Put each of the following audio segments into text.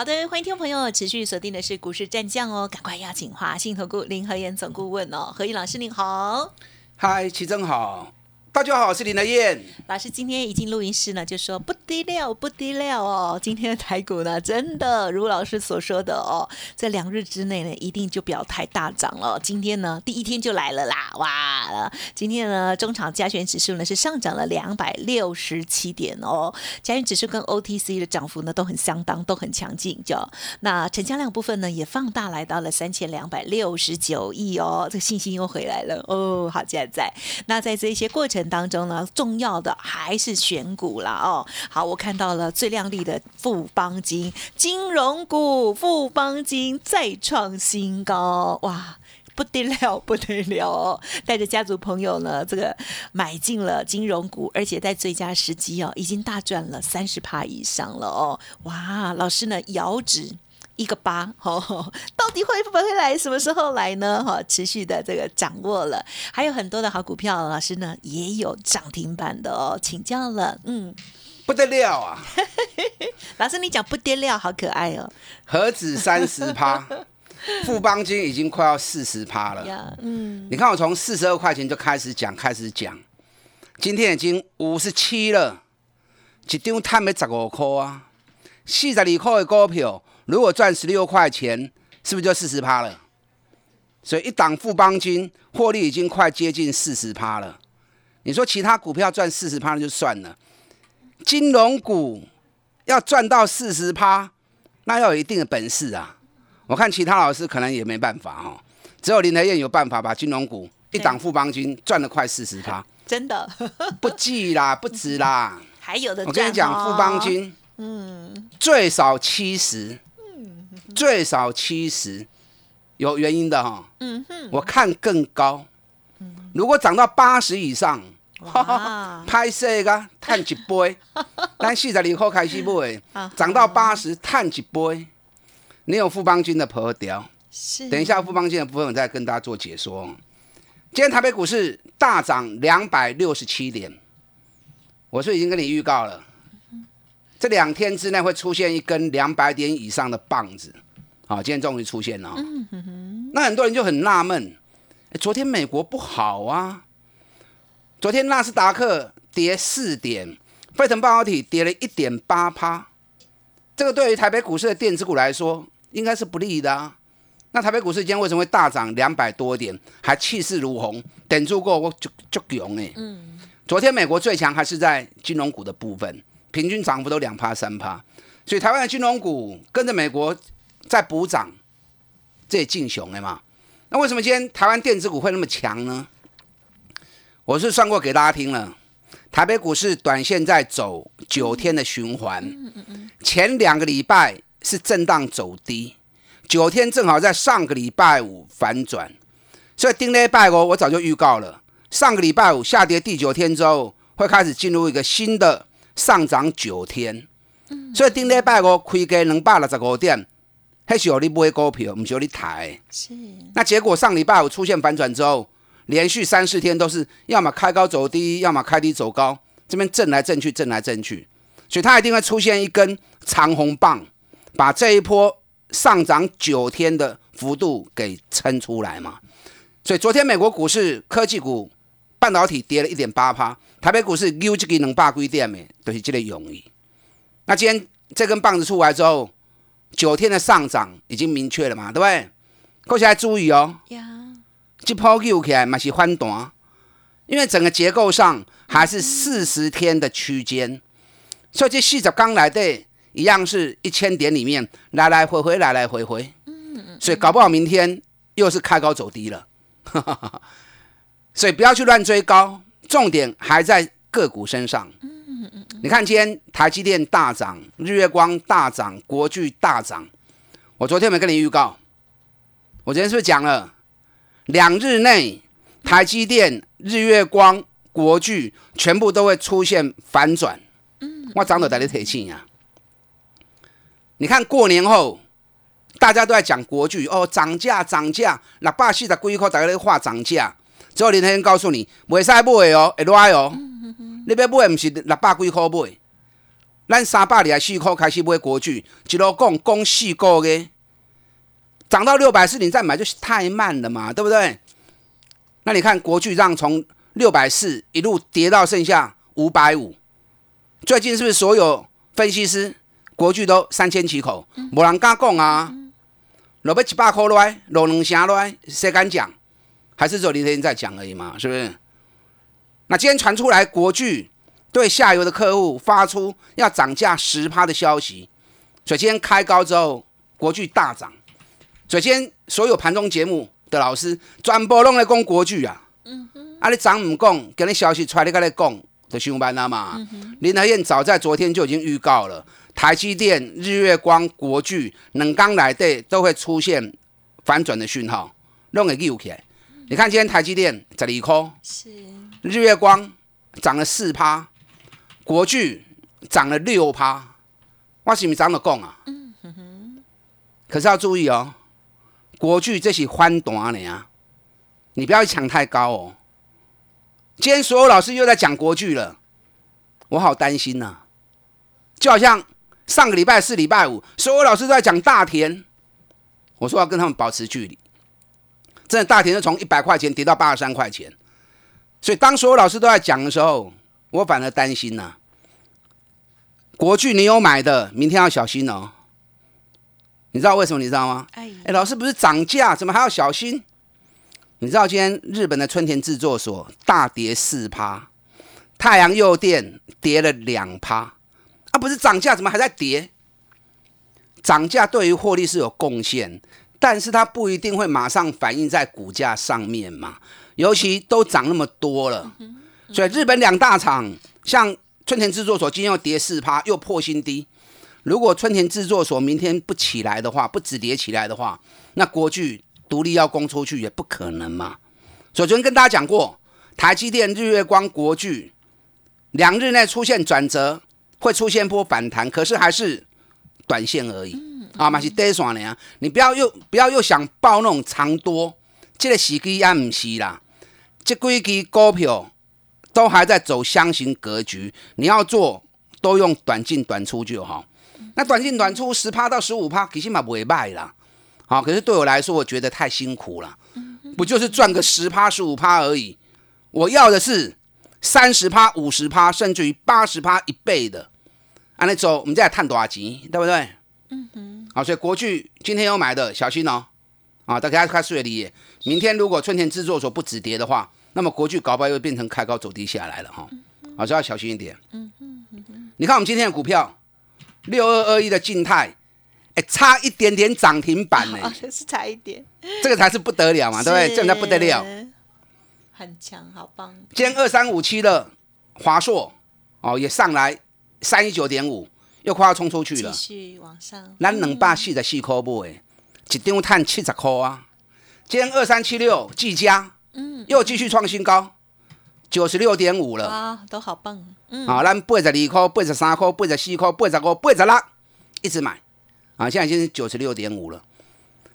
好的，欢迎听众朋友持续锁定的是股市战将哦，赶快邀请华信投顾林和燕总顾问哦，何毅老师您好，嗨，齐正好。大家好，我是林德燕老师。今天一进录音室呢，就说不低料，不低料哦。今天的台股呢，真的如老师所说的哦，在两日之内呢，一定就表态大涨了。今天呢，第一天就来了啦，哇！今天呢，中场加权指数呢是上涨了两百六十七点哦，加权指数跟 OTC 的涨幅呢都很相当，都很强劲。就那成交量部分呢，也放大来到了三千两百六十九亿哦，这个信心又回来了哦。好，现在在那在这一些过程。当中呢，重要的还是选股了哦。好，我看到了最亮丽的富邦金金融股，富邦金再创新高，哇，不得了，不得了！带着家族朋友呢，这个买进了金融股，而且在最佳时机哦，已经大赚了三十趴以上了哦。哇，老师呢，遥指。一个八，哦，到底会不会来？什么时候来呢？哈，持续的这个掌握了，还有很多的好股票，老师呢也有涨停板的哦，请教了，嗯，不得了啊！老师你讲不得了，好可爱哦。何止三十趴，富邦金已经快要四十趴了。嗯，你看我从四十二块钱就开始讲，开始讲，今天已经五十七了，一张摊没十五块啊，四十二块的股票。如果赚十六块钱，是不是就四十趴了？所以一档富邦金获利已经快接近四十趴了。你说其他股票赚四十趴就算了，金融股要赚到四十趴，那要有一定的本事啊！我看其他老师可能也没办法哦，只有林德燕有办法把金融股一档富邦金赚了快四十趴，真的不计啦，不止啦，还有的我跟你讲，富邦金，嗯，最少七十。最少七十，有原因的哈。嗯哼，我看更高。如果涨到八十以上，拍摄个探几杯，但四十二块开始买，涨到八十探几杯。你有富邦金的朋友，是。等一下富邦金的部分，我再跟大家做解说。今天台北股市大涨两百六十七点，我是已经跟你预告了。这两天之内会出现一根两百点以上的棒子，好，今天终于出现了。那很多人就很纳闷，昨天美国不好啊，昨天纳斯达克跌四点，费城半导体跌了一点八趴，这个对于台北股市的电子股来说应该是不利的啊。那台北股市今天为什么会大涨两百多点，还气势如虹，顶住过我就就强哎。嗯，昨天美国最强还是在金融股的部分。平均涨幅都两趴三趴，所以台湾的金融股跟着美国在补涨，这也进雄了嘛？那为什么今天台湾电子股会那么强呢？我是算过给大家听了，台北股市短线在走九天的循环，前两个礼拜是震荡走低，九天正好在上个礼拜五反转，所以丁礼拜五我早就预告了，上个礼拜五下跌第九天之后会开始进入一个新的。上涨九天，所以顶礼拜五开价两百六十五点，还是有你买股票，不是有你抬。是。那结果上礼拜五出现反转之后，连续三四天都是要么开高走低，要么开低走高，这边震来震去，震来震去，所以它一定会出现一根长红棒，把这一波上涨九天的幅度给撑出来嘛。所以昨天美国股市科技股。半导体跌了一点八趴，台北股市 U 这个能霸规点的，都是这个用意。那今天这根棒子出来之后，九天的上涨已经明确了嘛，对不对？各位来注意哦，这波溜起来嘛是翻短，因为整个结构上还是四十天的区间，所以这四十刚来的，一样是一千点里面来来回回，来来回回。嗯嗯所以搞不好明天又是开高走低了。所以不要去乱追高，重点还在个股身上。你看今天台积电大涨，日月光大涨，国巨大涨。我昨天有没跟你预告，我昨天是不是讲了，两日内台积电、日月光、国巨全部都会出现反转。嗯，我涨到带你提醒呀。你看过年后，大家都在讲国巨哦，涨价涨价，那百四十几块大家在画涨价。之后林天告诉你，袂使买哦，会赖哦。你要买，唔是六百几块买。咱三百二十四块开始买国巨，一路讲讲四个月，涨到六百四，你再买就是太慢了嘛，对不对？那你看国巨让从六百四一路跌到剩下五百五，最近是不是所有分析师国剧都三千起口，无人敢讲啊？落要一百块落来，落两成落来，谁敢讲？还是只有林天在讲而已嘛，是不是？那今天传出来国巨。对下游的客户发出要涨价十趴的消息，所以今天开高之后，国巨大涨。所以今天所有盘中节目的老师全部拢来讲国巨啊。嗯哼。啊，你涨唔讲，给你消息出来你跟你讲，就上班了嘛。林德燕早在昨天就已经预告了，台积电、日月光、国巨冷刚来的都会出现反转的讯号，弄个起来。你看今天台积电十二块，是日月光涨了四趴。国巨涨了六趴，我是咪涨了讲啊？嗯哼哼。可是要注意哦，国巨这是翻短的啊，你不要抢太高哦。今天所有老师又在讲国巨了，我好担心呐。就好像上个礼拜四、礼拜五，所有老师都在讲大田，我说要跟他们保持距离。真的，大田就从一百块钱跌到八十三块钱，所以当所有老师都在讲的时候。我反而担心呐，国剧你有买的，明天要小心哦。你知道为什么？你知道吗？哎，老师不是涨价，怎么还要小心？你知道今天日本的春田制作所大跌四趴，太阳诱电跌了两趴，啊，不是涨价，怎么还在跌？涨价对于获利是有贡献，但是它不一定会马上反映在股价上面嘛，尤其都涨那么多了。所以日本两大厂，像春田制作所今天又跌四趴，又破新低。如果春田制作所明天不起来的话，不止跌起来的话，那国巨独立要攻出去也不可能嘛。所以昨天跟大家讲过，台积电、日月光、国巨两日内出现转折，会出现波反弹，可是还是短线而已啊，嘛是短线的啊。你不要又不要又想报那种长多，这个时机也唔是啦。这几支股票。都还在走箱型格局，你要做都用短进短出就好。那短进短出十趴到十五趴，起码不会卖啦。好，可是对我来说，我觉得太辛苦了。不就是赚个十趴十五趴而已？我要的是三十趴、五十趴，甚至于八十趴一倍的。按那走，我们再来探多少钱，对不对？嗯哼。好，所以国巨今天有买的，小心哦。啊，大家看数理，明天如果春田制作所不止跌的话。那么国巨搞不好又变成开高走低下来了哈，啊，所以要小心一点。嗯嗯嗯你看我们今天的股票六二二一的静态，哎，差一点点涨停板呢，是差一点，这个才是不得了嘛，对不对？这才不得了，很强，好棒。今天二三五七的华硕哦，也上来三一九点五，又快要冲出去了，继续往上。咱两百四十四块不？哎，一张赚七十块啊。今天二三七六技嘉。嗯，又继续创新高，九十六点五了啊，都好棒。嗯，好，咱八十二块、八十三块、八十四块、八十五、八十六，一直买啊，现在已经是九十六点五了，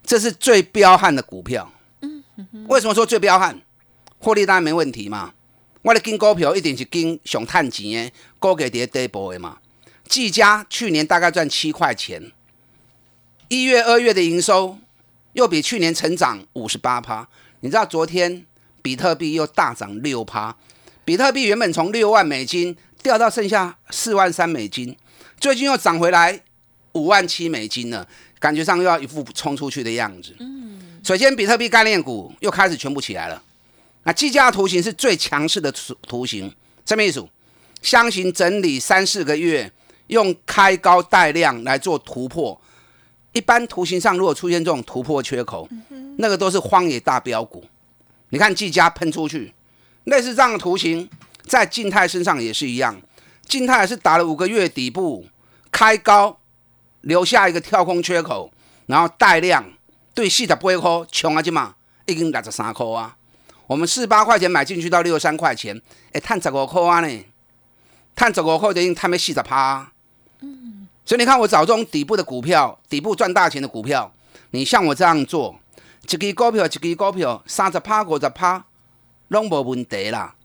这是最彪悍的股票。嗯，为什么说最彪悍？获利当然没问题嘛。我的跟股票一定是跟熊探钱的，高给跌跌波的嘛。技嘉去年大概赚七块钱，一月、二月的营收又比去年成长五十八趴。你知道昨天比特币又大涨六趴，比特币原本从六万美金掉到剩下四万三美金，最近又涨回来五万七美金了，感觉上又要一副冲出去的样子。嗯，首先比特币概念股又开始全部起来了。那计价图形是最强势的图图形，什么意思？箱型整理三四个月，用开高带量来做突破。一般图形上如果出现这种突破缺口，那个都是荒野大标股。你看技嘉喷出去，类似这样的图形，在静态身上也是一样。静态是打了五个月底部，开高留下一个跳空缺口，然后带量对四十八块，穷啊，这嘛已经六十三块啊。我们四八块钱买进去到六十三块钱，哎，探十五块啊呢，探十五块等于探没四十趴。嗯，所以你看我找这种底部的股票，底部赚大钱的股票，你像我这样做，一支股票一支股票三十趴五十趴，拢无问题啦。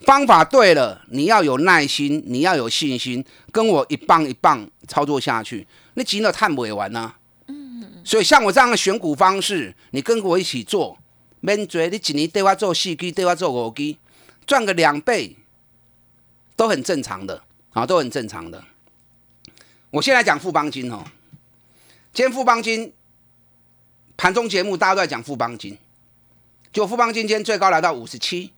方法对了，你要有耐心，你要有信心，跟我一棒一棒操作下去，你钱都探不完呐。嗯，所以像我这样的选股方式，你跟我一起做。免做，你一年对我做四 G，对我做五 G，赚个两倍都很正常的，啊，都很正常的。我现在讲富邦金哦，今天富邦金盘中节目大家都在讲富邦金，就富邦金今天最高来到五十七，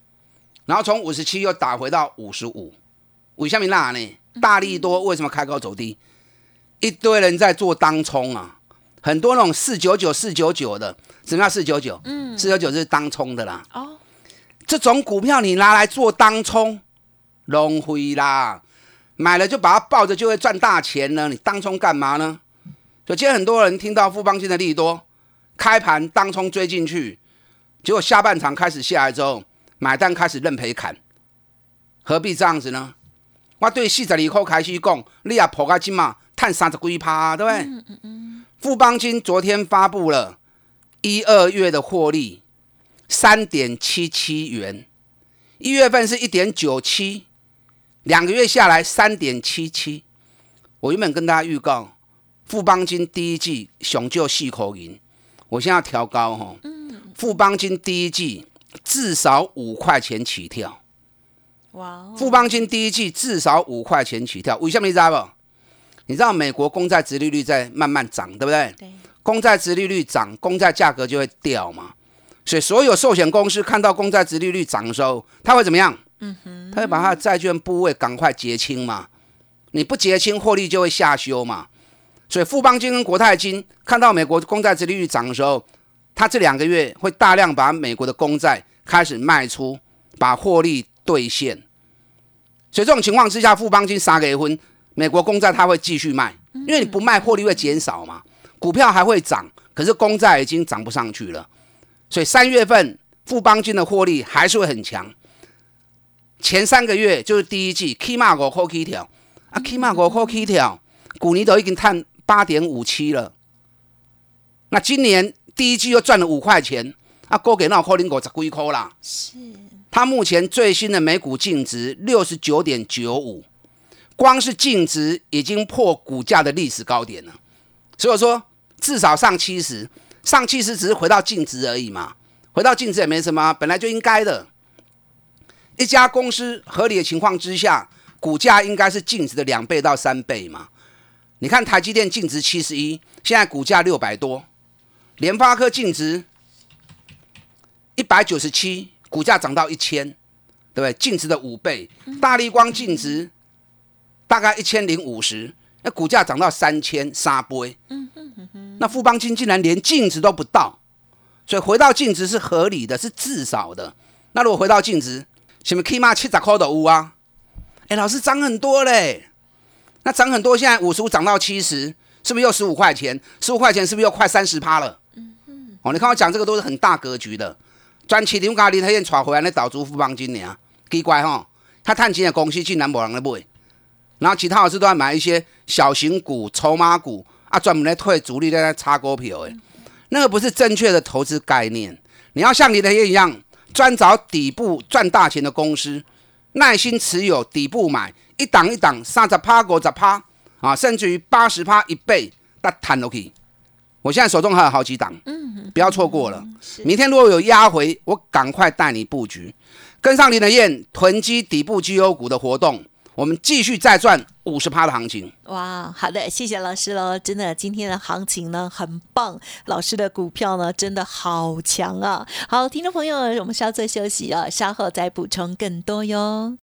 然后从五十七又打回到五十五，为什么那呢？大力多为什么开高走低？一堆人在做当冲啊，很多那种四九九、四九九的。什么叫四九九？嗯，四九九是当冲的啦。哦，这种股票你拿来做当冲，浪费啦。买了就把它抱着，就会赚大钱呢。你当冲干嘛呢？就今天很多人听到富邦金的利多，开盘当冲追进去，结果下半场开始下来之后，买单开始认赔砍，何必这样子呢？我对四十二块开始讲，你也破个金嘛，赚三十几趴，对不对？嗯嗯嗯。富邦金昨天发布了。一二月的获利三点七七元，一月份是一点九七，两个月下来三点七七。我原本跟大家预告，富邦金第一季雄就细口银，我现在要调高哈。富邦金第一季至少五块钱起跳。哇！富邦金第一季至少五块钱起跳，为什么你知道不？你知道美国公债殖利率在慢慢涨，对不对？对。公债殖利率涨，公债价格就会掉嘛。所以所有寿险公司看到公债殖利率涨的时候，它会怎么样？嗯哼，他会把他的债券部位赶快结清嘛。你不结清，获利就会下修嘛。所以富邦金跟国泰金看到美国公债值利率涨的时候，他这两个月会大量把美国的公债开始卖出，把获利兑现。所以这种情况之下，富邦金杀给分，美国公债他会继续卖，因为你不卖，获利会减少嘛。股票还会涨，可是公债已经涨不上去了，所以三月份富邦金的获利还是会很强。前三个月就是第一季起码五块 K 条啊起码五块 K 条，股尼都已经探八点五七了。那今年第一季又赚了五块钱，啊，够给那可能五十几块啦。是，它目前最新的每股净值六十九点九五，光是净值已经破股价的历史高点了，所以说。至少上七十，上七十只是回到净值而已嘛，回到净值也没什么，本来就应该的。一家公司合理的情况之下，股价应该是净值的两倍到三倍嘛。你看台积电净值七十一，现在股价六百多，联发科净值一百九十七，股价涨到一千，对不对？净值的五倍。大力光净值大概一千零五十，那股价涨到三千三倍。那富邦金竟然连净值都不到，所以回到净值是合理的，是至少的。那如果回到净值，什么起码七十块的屋啊？哎，老师涨很多嘞。那涨很多，现在五十五涨到七十，是不是又十五块钱？十五块钱是不是又快三十趴了？嗯嗯。哦，你看我讲这个都是很大格局的。专七零咖喱他现在回来那导出富邦金啊？奇怪哈，他探钱的公司竟然没人来买，然后其他老师都在买一些小型股、筹码股。啊，专门来退主力在那擦股票，哎，那个不是正确的投资概念。你要像李德业一样，专找底部赚大钱的公司，耐心持有底部买，一档一档三十趴、五十趴啊，甚至于八十趴一倍，那谈都可以。我现在手中还有好几档，嗯，不要错过了。明天如果有压回，我赶快带你布局，跟上林德燕囤积底部绩优股的活动。我们继续再赚五十趴的行情。哇，好的，谢谢老师喽！真的，今天的行情呢很棒，老师的股票呢真的好强啊！好，听众朋友，我们稍作休息啊，稍后再补充更多哟。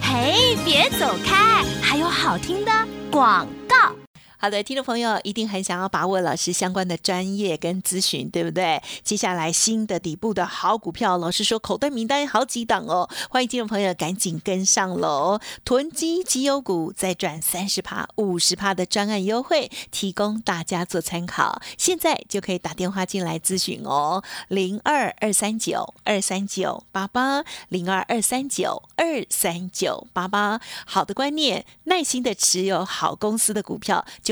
嘿，别走开，还有好听的广告。好的，听众朋友一定很想要把握老师相关的专业跟咨询，对不对？接下来新的底部的好股票，老师说口袋名单好几档哦，欢迎听众朋友赶紧跟上喽！囤积绩优股再赚三十趴、五十趴的专案优惠，提供大家做参考。现在就可以打电话进来咨询哦，零二二三九二三九八八零二二三九二三九八八。好的观念，耐心的持有好公司的股票就。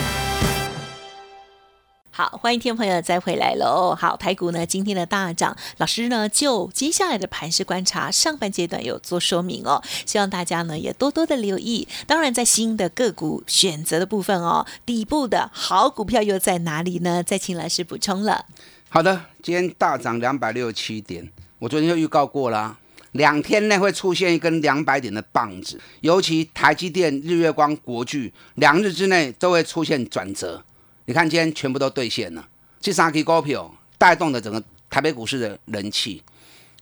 好，欢迎听众朋友再回来喽。好，台股呢今天的大涨，老师呢就接下来的盘势观察上半阶段有做说明哦，希望大家呢也多多的留意。当然，在新的个股选择的部分哦，底部的好股票又在哪里呢？再请老师补充了。好的，今天大涨两百六十七点，我昨天就预告过了，两天内会出现一根两百点的棒子，尤其台积电、日月光、国巨两日之内都会出现转折。你看，今天全部都兑现了，这三支股票带动的整个台北股市的人气，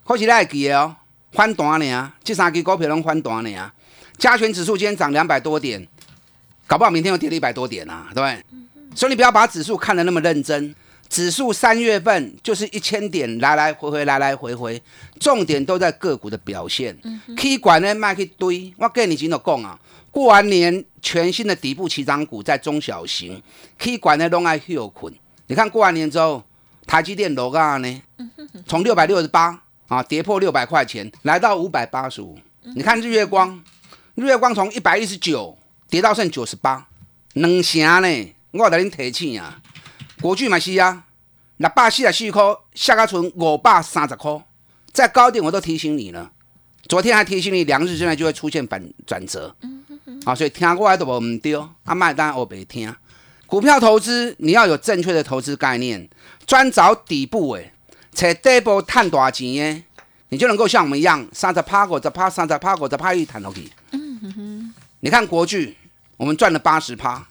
可是来记哦，翻单呢，这三支股票能翻单呢，加权指数今天涨两百多点，搞不好明天又跌了一百多点啊，对不对？所以你不要把指数看得那么认真，指数三月份就是一千点来来回回，来来回回，重点都在个股的表现。K 管呢卖去堆，我跟你今日讲啊。过完年，全新的底部起涨股在中小型，可以管的拢爱休困。你看过完年之后，台积电楼价呢，从六百六十八啊跌破六百块钱，来到五百八十五。你看日月光，日月光从一百一十九跌到剩九十八，两成呢，我带恁提醒啊。国巨嘛是啊，六百四十四块下个存五百三十块，再高点我都提醒你了。昨天还提醒你，两日之内就会出现反转折。啊，所以听过来都无唔对，啊，卖单我别听。股票投资你要有正确的投资概念，专找底部诶，且底部赚大钱诶，你就能够像我们一样，三十趴过，十趴，三十趴过，十趴一谈落去。嗯哼哼。你看国巨，我们赚了八十趴；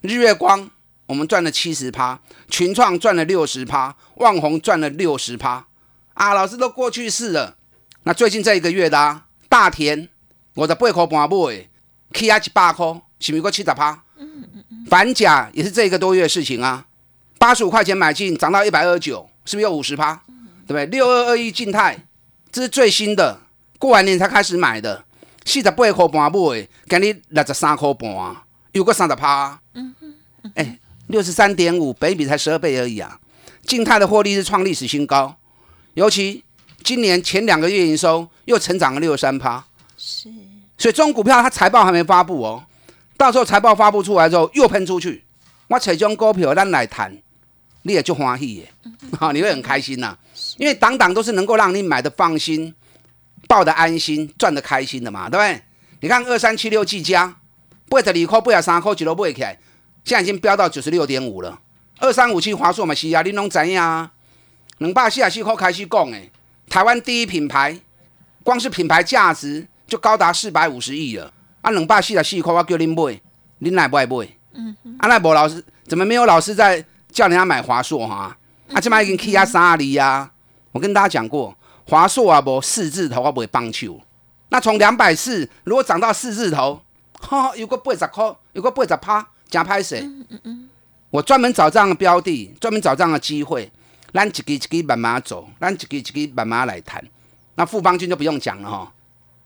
日月光，我们赚了七十趴；群创赚了六十趴；旺宏赚了六十趴。啊，老师都过去式了。那最近这一个月的啊，大田，我的八块半买。K H 八块，是咪过七十趴？嗯嗯嗯。反甲也是这一个多月的事情啊，八十五块钱买进，涨到一百二十九，是不是有五十趴？对不对？六二二一静态，这是最新的，过完年才开始买的，四十八块半买，今日六十三块半，有个三十趴。嗯嗯。哎，六十三点五，北比才十二倍而已啊！静态的获利是创历史新高，尤其今年前两个月营收又成长了六十三趴。是。所以这种股票它财报还没发布哦，到时候财报发布出来之后又喷出去，我这种股票咱来谈，你也就欢喜耶，好，你会很开心呐，因为档档都是能够让你买的放心、抱的安心、赚的开心的嘛，对不对？你看二三七六技嘉，八十二块、八十三块一路买起来，现在已经飙到九十六点五了。二三五七华硕嘛是啊，你拢知啊，两百四十四块开始讲诶，台湾第一品牌，光是品牌价值。就高达四百五十亿了，啊，两百四十四块，我叫恁买，恁来不爱买？嗯，啊，那无老师怎么没有老师在叫人家买华硕哈？啊，这卖已经起啊三厘呀！我跟大家讲过，华硕啊，无四字头我不会帮手。那从两百四如果涨到四字头，哈，有个八十块，有个八十趴，加拍谁？嗯嗯嗯。我专门找这样的标的，专门找这样的机会，咱一支一支慢慢走，咱一支一支慢慢来谈。那富邦金就不用讲了哈。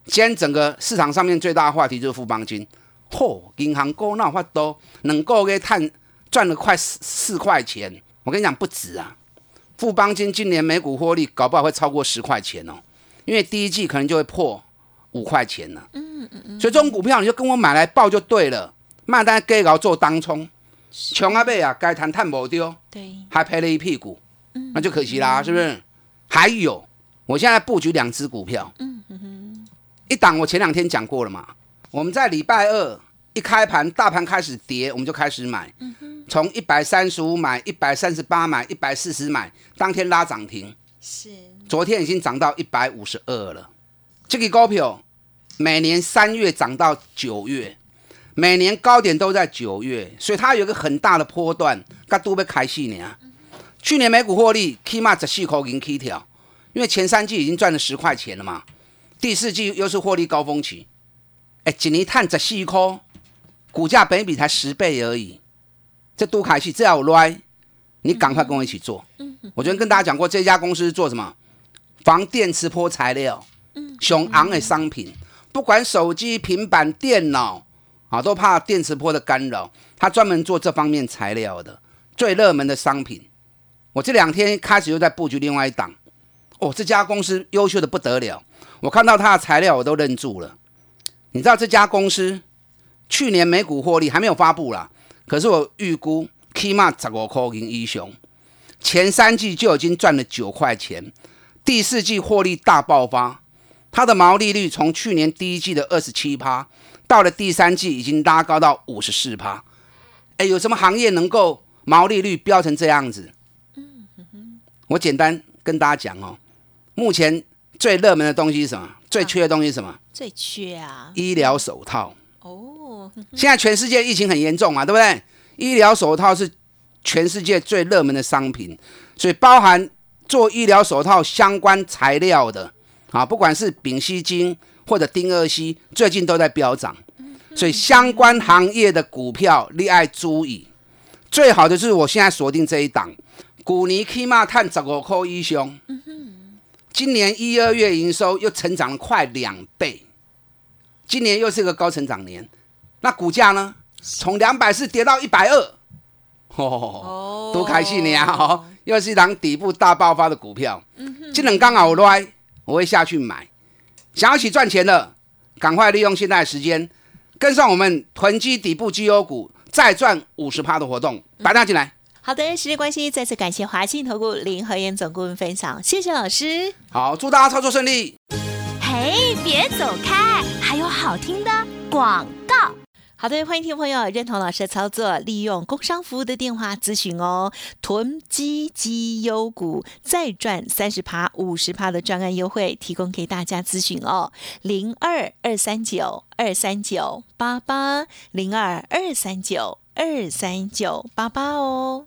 今天整个市场上面最大的话题就是富邦金，嚯，银行股那法多，能够给探赚了快四四块钱。我跟你讲不止啊，富邦金今年每股获利搞不好会超过十块钱哦，因为第一季可能就会破五块钱了。嗯嗯嗯。所以这种股票你就跟我买来报就对了，卖单给搞做当冲，穷阿贝啊，该谈探不丢，对，还赔了一屁股，那就可惜啦，是不是？还有，我现在布局两只股票，嗯。一档我前两天讲过了嘛，我们在礼拜二一开盘，大盘开始跌，我们就开始买，从一百三十五买，一百三十八买，一百四十买，当天拉涨停。是，昨天已经涨到一百五十二了。这个股票每年三月涨到九月，每年高点都在九月，所以它有一个很大的波段，它都被开戏呢。去年每股获利起码十四块银起跳，因为前三季已经赚了十块钱了嘛，第四季又是获利高峰期。哎，一年探十四块，股价本比才十倍而已，这都开戏，这要来，你赶快跟我一起做。我昨天跟大家讲过，这家公司做什么？防电磁波材料，雄昂的商品，不管手机、平板、电脑啊，都怕电磁波的干扰，他专门做这方面材料的，最热门的商品。我这两天开始又在布局另外一档，哦，这家公司优秀的不得了，我看到它的材料我都愣住了。你知道这家公司去年每股获利还没有发布啦，可是我预估起码十五块银一雄，前三季就已经赚了九块钱，第四季获利大爆发，它的毛利率从去年第一季的二十七趴，到了第三季已经拉高到五十四趴。哎，有什么行业能够毛利率飙成这样子？我简单跟大家讲哦，目前最热门的东西是什么？最缺的东西是什么？最缺啊！医疗手套。哦，现在全世界疫情很严重啊，对不对？医疗手套是全世界最热门的商品，所以包含做医疗手套相关材料的啊，不管是丙烯腈或者丁二烯，最近都在飙涨。所以相关行业的股票，你爱注意。最好的就是我现在锁定这一档。古尼起码探十五块以上，今年一二月营收又成长了快两倍，今年又是个高成长年，那股价呢？从两百四跌到一百二，哦，多开心呀！哦，又是一档底部大爆发的股票，今能刚好来，我会下去买。想要一起赚钱的，赶快利用现在的时间，跟上我们囤积底部绩优股，再赚五十趴的活动，打电进来。好的，时间关系，再次感谢华信投顾林和燕总顾问分享，谢谢老师。好，祝大家操作顺利。嘿，别走开，还有好听的广告。好的，欢迎听众朋友认同老师的操作，利用工商服务的电话咨询哦。囤积绩优股再赚三十趴、五十趴的专案优惠，提供给大家咨询哦。零二二三九二三九八八零二二三九二三九八八哦。